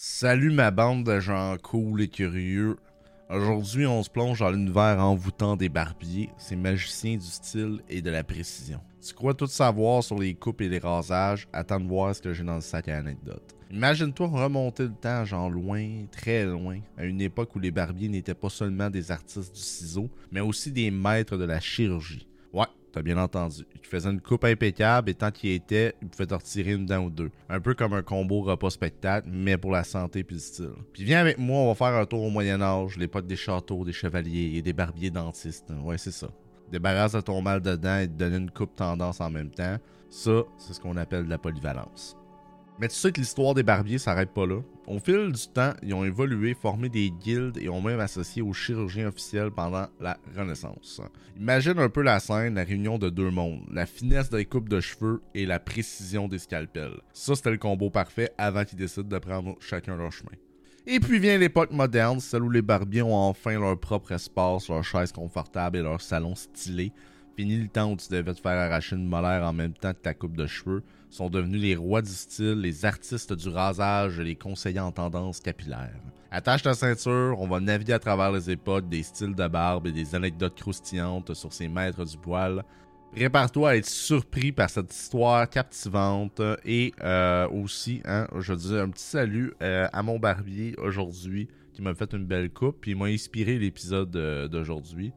Salut ma bande de gens cool et curieux. Aujourd'hui, on se plonge dans l'univers envoûtant des barbiers, ces magiciens du style et de la précision. Tu crois tout savoir sur les coupes et les rasages? Attends de voir ce que j'ai dans le sac à anecdotes. Imagine-toi remonter le temps, genre loin, très loin, à une époque où les barbiers n'étaient pas seulement des artistes du ciseau, mais aussi des maîtres de la chirurgie. T'as bien entendu. Il faisait une coupe impeccable et tant qu'il était, il pouvait te retirer une dent ou deux. Un peu comme un combo repas-spectacle, mais pour la santé puis le style. Puis viens avec moi, on va faire un tour au Moyen-Âge, l'époque des châteaux, des chevaliers et des barbiers dentistes. Ouais, c'est ça. Débarrasse de ton mal de dents et te donner une coupe tendance en même temps. Ça, c'est ce qu'on appelle de la polyvalence. Mais tu sais que l'histoire des barbiers s'arrête pas là. Au fil du temps, ils ont évolué, formé des guildes et ont même associé aux chirurgiens officiels pendant la Renaissance. Imagine un peu la scène, la réunion de deux mondes, la finesse des coupes de cheveux et la précision des scalpels. Ça, c'était le combo parfait avant qu'ils décident de prendre chacun leur chemin. Et puis vient l'époque moderne, celle où les barbiers ont enfin leur propre espace, leur chaise confortable et leur salon stylé. Fini le temps où tu devais te faire arracher une molaire en même temps que ta coupe de cheveux. Sont devenus les rois du style, les artistes du rasage les conseillers en tendance capillaire. Attache ta ceinture, on va naviguer à travers les époques, des styles de barbe et des anecdotes croustillantes sur ces maîtres du poil. Prépare-toi à être surpris par cette histoire captivante et euh, aussi, hein, je dis un petit salut euh, à mon barbier aujourd'hui qui m'a fait une belle coupe puis m'a inspiré l'épisode euh, d'aujourd'hui.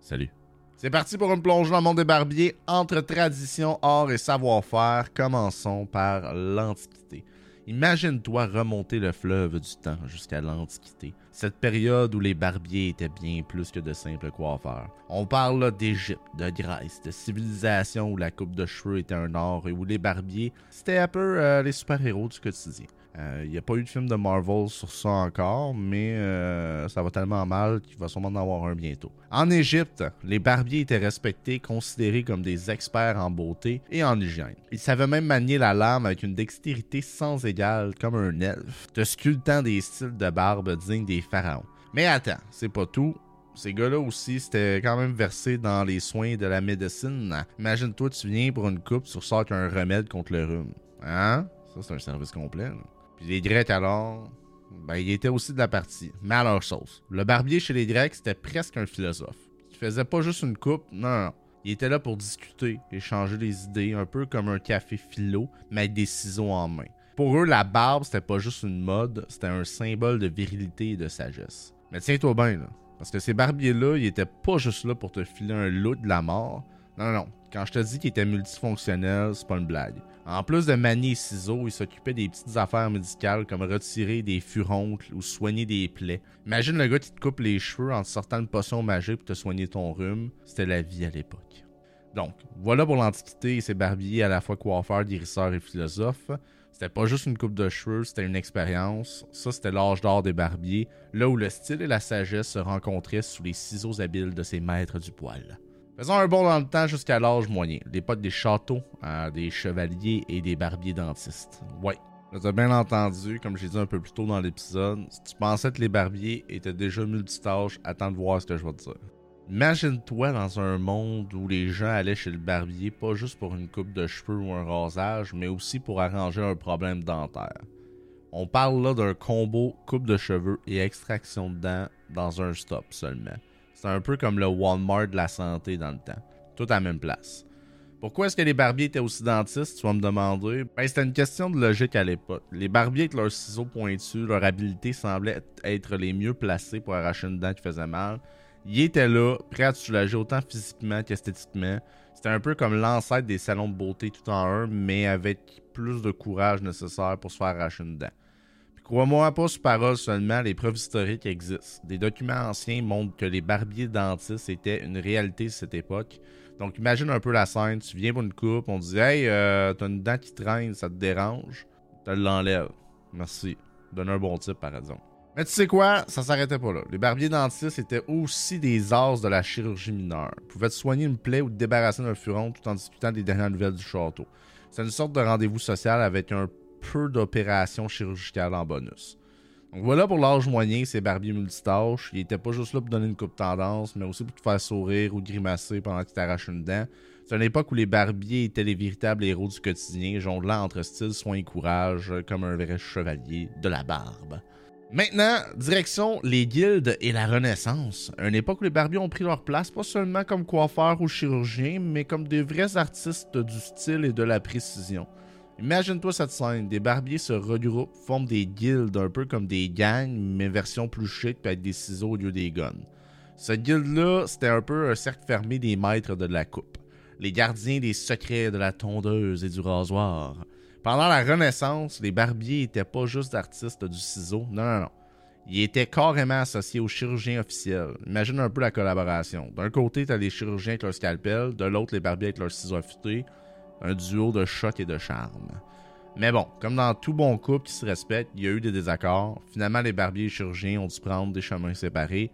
Salut. C'est parti pour une plongeon dans le monde des barbiers entre tradition, art et savoir-faire. Commençons par l'Antiquité. Imagine-toi remonter le fleuve du temps jusqu'à l'Antiquité, cette période où les barbiers étaient bien plus que de simples coiffeurs. On parle d'Égypte, de Grèce, de civilisation où la coupe de cheveux était un art et où les barbiers, c'était un peu euh, les super-héros du quotidien. Il euh, n'y a pas eu de film de Marvel sur ça encore, mais euh, ça va tellement mal qu'il va sûrement en avoir un bientôt. En Égypte, les barbiers étaient respectés, considérés comme des experts en beauté et en hygiène. Ils savaient même manier la lame avec une dextérité sans comme un elfe, te sculptant des styles de barbe dignes des pharaons. Mais attends, c'est pas tout. Ces gars-là aussi, c'était quand même versé dans les soins de la médecine. Imagine-toi, tu viens pour une coupe, tu ressors qu'un remède contre le rhume. Hein? Ça, c'est un service complet. Puis les Grecs alors, ben il était aussi de la partie, mais à leur sauce. Le barbier chez les Grecs, c'était presque un philosophe. Il faisait pas juste une coupe, non. Il était là pour discuter, échanger des idées, un peu comme un café philo, mais avec des ciseaux en main. Pour eux, la barbe, c'était pas juste une mode, c'était un symbole de virilité et de sagesse. Mais tiens-toi bien, là. Parce que ces barbiers-là, ils étaient pas juste là pour te filer un lot de la mort. Non, non, non. Quand je te dis qu'il était multifonctionnel, c'est pas une blague. En plus de manier les ciseaux, il s'occupait des petites affaires médicales comme retirer des furoncles ou soigner des plaies. Imagine le gars qui te coupe les cheveux en te sortant une potion magique pour te soigner ton rhume. C'était la vie à l'époque. Donc, voilà pour l'Antiquité et ses barbiers à la fois coiffeurs, guérisseurs et philosophes. C'était pas juste une coupe de cheveux, c'était une expérience. Ça, c'était l'âge d'or des barbiers, là où le style et la sagesse se rencontraient sous les ciseaux habiles de ces maîtres du poil. Faisons un bond dans le temps jusqu'à l'âge moyen, l'époque des châteaux, euh, des chevaliers et des barbiers dentistes. Ouais. As bien entendu, comme j'ai dit un peu plus tôt dans l'épisode, si tu pensais que les barbiers étaient déjà multitâches, attends de voir ce que je vais te dire. Imagine-toi dans un monde où les gens allaient chez le barbier pas juste pour une coupe de cheveux ou un rasage, mais aussi pour arranger un problème dentaire. On parle là d'un combo coupe de cheveux et extraction de dents dans un stop seulement. C'est un peu comme le Walmart de la santé dans le temps. Tout à la même place. Pourquoi est-ce que les barbiers étaient aussi dentistes, tu vas me demander? Ben, c'était une question de logique à l'époque. Les barbiers avec leurs ciseaux pointus, leur habileté semblait être les mieux placés pour arracher une dent qui faisait mal. Ils étaient là, prêts à te soulager autant physiquement qu'esthétiquement. C'était un peu comme l'ancêtre des salons de beauté tout en un, mais avec plus de courage nécessaire pour se faire arracher une dent. Crois-moi pas sur parole seulement, les preuves historiques existent. Des documents anciens montrent que les barbiers dentistes étaient une réalité de cette époque. Donc imagine un peu la scène, tu viens pour une coupe, on dit Hey, euh, t'as une dent qui traîne, ça te dérange, tu l'enlèves. Merci. Donne un bon type par exemple. Mais tu sais quoi, ça s'arrêtait pas là. Les barbiers dentistes étaient aussi des as de la chirurgie mineure. Ils pouvaient te soigner une plaie ou te débarrasser d'un furon tout en discutant des dernières nouvelles du château. C'est une sorte de rendez-vous social avec un peu d'opérations chirurgicales en bonus. Donc voilà pour l'âge moyen, ces barbiers multitâches. Ils étaient pas juste là pour donner une coupe tendance, mais aussi pour te faire sourire ou grimacer pendant que tu t'arraches une dent. C'est une époque où les barbiers étaient les véritables héros du quotidien, jonglant entre style, soin et courage, comme un vrai chevalier de la barbe. Maintenant, direction les guildes et la Renaissance. Une époque où les barbiers ont pris leur place, pas seulement comme coiffeurs ou chirurgiens, mais comme des vrais artistes du style et de la précision. Imagine-toi cette scène, des barbiers se regroupent, forment des guildes un peu comme des gangs, mais version plus chic, avec des ciseaux au lieu des guns. Ce guilde-là, c'était un peu un cercle fermé des maîtres de la coupe, les gardiens des secrets de la tondeuse et du rasoir. Pendant la Renaissance, les barbiers n'étaient pas juste artistes du ciseau, non, non, non. Ils étaient carrément associés aux chirurgiens officiels. Imagine un peu la collaboration. D'un côté, t'as les chirurgiens avec leur scalpel, de l'autre, les barbiers avec leurs ciseaux affûtés un duo de choc et de charme. Mais bon, comme dans tout bon couple qui se respecte, il y a eu des désaccords. Finalement, les barbiers et les chirurgiens ont dû prendre des chemins séparés.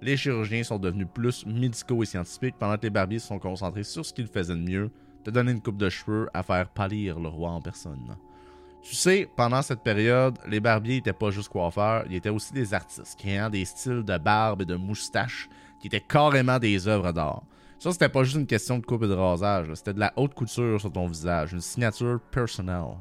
Les chirurgiens sont devenus plus médicaux et scientifiques, pendant que les barbiers se sont concentrés sur ce qu'ils faisaient de mieux, de donner une coupe de cheveux à faire pâlir le roi en personne. Tu sais, pendant cette période, les barbiers n'étaient pas juste coiffeurs, ils étaient aussi des artistes, créant des styles de barbe et de moustache qui étaient carrément des œuvres d'art. Ça, c'était pas juste une question de coupe et de rasage. C'était de la haute couture sur ton visage, une signature personnelle.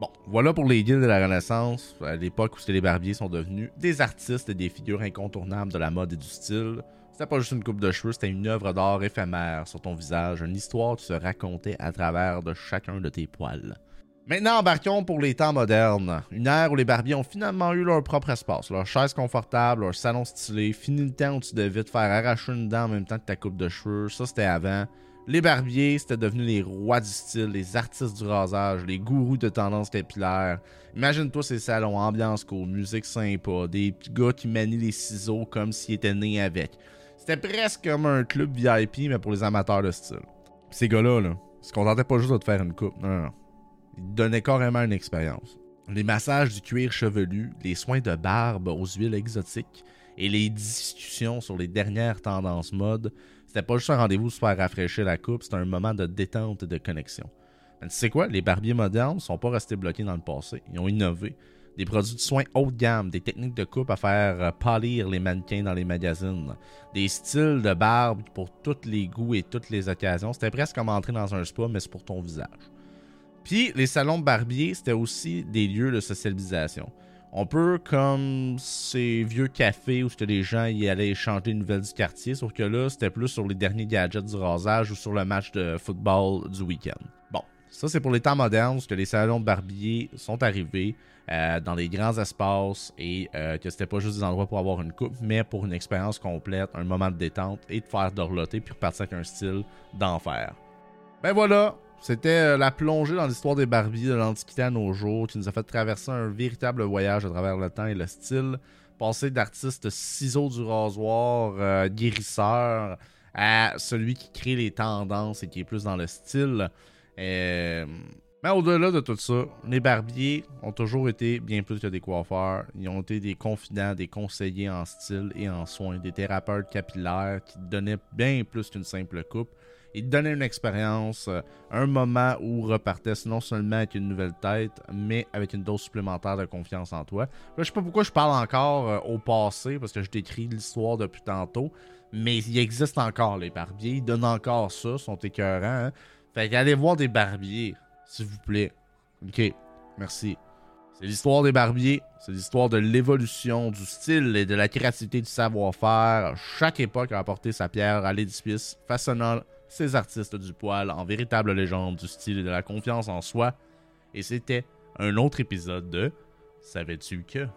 Bon, voilà pour les guildes de la Renaissance, à l'époque où les barbiers sont devenus des artistes et des figures incontournables de la mode et du style. C'était pas juste une coupe de cheveux, c'était une œuvre d'art éphémère sur ton visage, une histoire qui se racontait à travers de chacun de tes poils. Maintenant, embarquons pour les temps modernes. Une ère où les barbiers ont finalement eu leur propre espace, leur chaise confortable, leur salon stylé. Fini le temps où tu devais te faire arracher une dent en même temps que ta coupe de cheveux. Ça, c'était avant. Les barbiers, c'était devenu les rois du style, les artistes du rasage, les gourous de tendance capillaire. Imagine-toi ces salons, ambiance cool, musique sympa, des petits gars qui manient les ciseaux comme s'ils étaient nés avec. C'était presque comme un club VIP, mais pour les amateurs de style. ces gars-là, là, se contentaient pas juste de te faire une coupe. Non, non, non. Il donnait carrément une expérience. Les massages du cuir chevelu, les soins de barbe aux huiles exotiques et les discussions sur les dernières tendances mode, c'était pas juste un rendez-vous faire rafraîchir la coupe, c'était un moment de détente et de connexion. Mais tu sais quoi, les barbiers modernes sont pas restés bloqués dans le passé, ils ont innové. Des produits de soins haut de gamme, des techniques de coupe à faire pâlir les mannequins dans les magazines, des styles de barbe pour tous les goûts et toutes les occasions. C'était presque comme entrer dans un spa, mais c'est pour ton visage. Puis les salons de barbier, c'était aussi des lieux de socialisation. On peut comme ces vieux cafés où les gens y allaient échanger des nouvelles du quartier, sauf que là, c'était plus sur les derniers gadgets du rasage ou sur le match de football du week-end. Ça c'est pour les temps modernes, que les salons de barbier sont arrivés euh, dans les grands espaces et euh, que c'était pas juste des endroits pour avoir une coupe, mais pour une expérience complète, un moment de détente et de faire dorloter puis repartir avec un style d'enfer. Ben voilà, c'était euh, la plongée dans l'histoire des Barbies de l'Antiquité à nos jours qui nous a fait traverser un véritable voyage à travers le temps et le style. Passer d'artiste ciseaux du rasoir, euh, guérisseur, à celui qui crée les tendances et qui est plus dans le style. Euh, mais au-delà de tout ça, les barbiers ont toujours été bien plus que des coiffeurs. Ils ont été des confidents, des conseillers en style et en soins, des thérapeutes capillaires qui donnaient bien plus qu'une simple coupe. Il te donnait une expérience, euh, un moment où repartait non seulement avec une nouvelle tête, mais avec une dose supplémentaire de confiance en toi. Là, je sais pas pourquoi je parle encore euh, au passé, parce que je t'écris l'histoire depuis tantôt, mais il existe encore les barbiers, ils donnent encore ça, sont écœurants. Hein. Fait qu'allez voir des barbiers, s'il vous plaît. Ok, merci. C'est l'histoire des barbiers, c'est l'histoire de l'évolution du style et de la créativité du savoir-faire. Chaque époque a apporté sa pierre à l'édifice, façonnant ces artistes du poil en véritable légende du style et de la confiance en soi. Et c'était un autre épisode de Savais-tu que?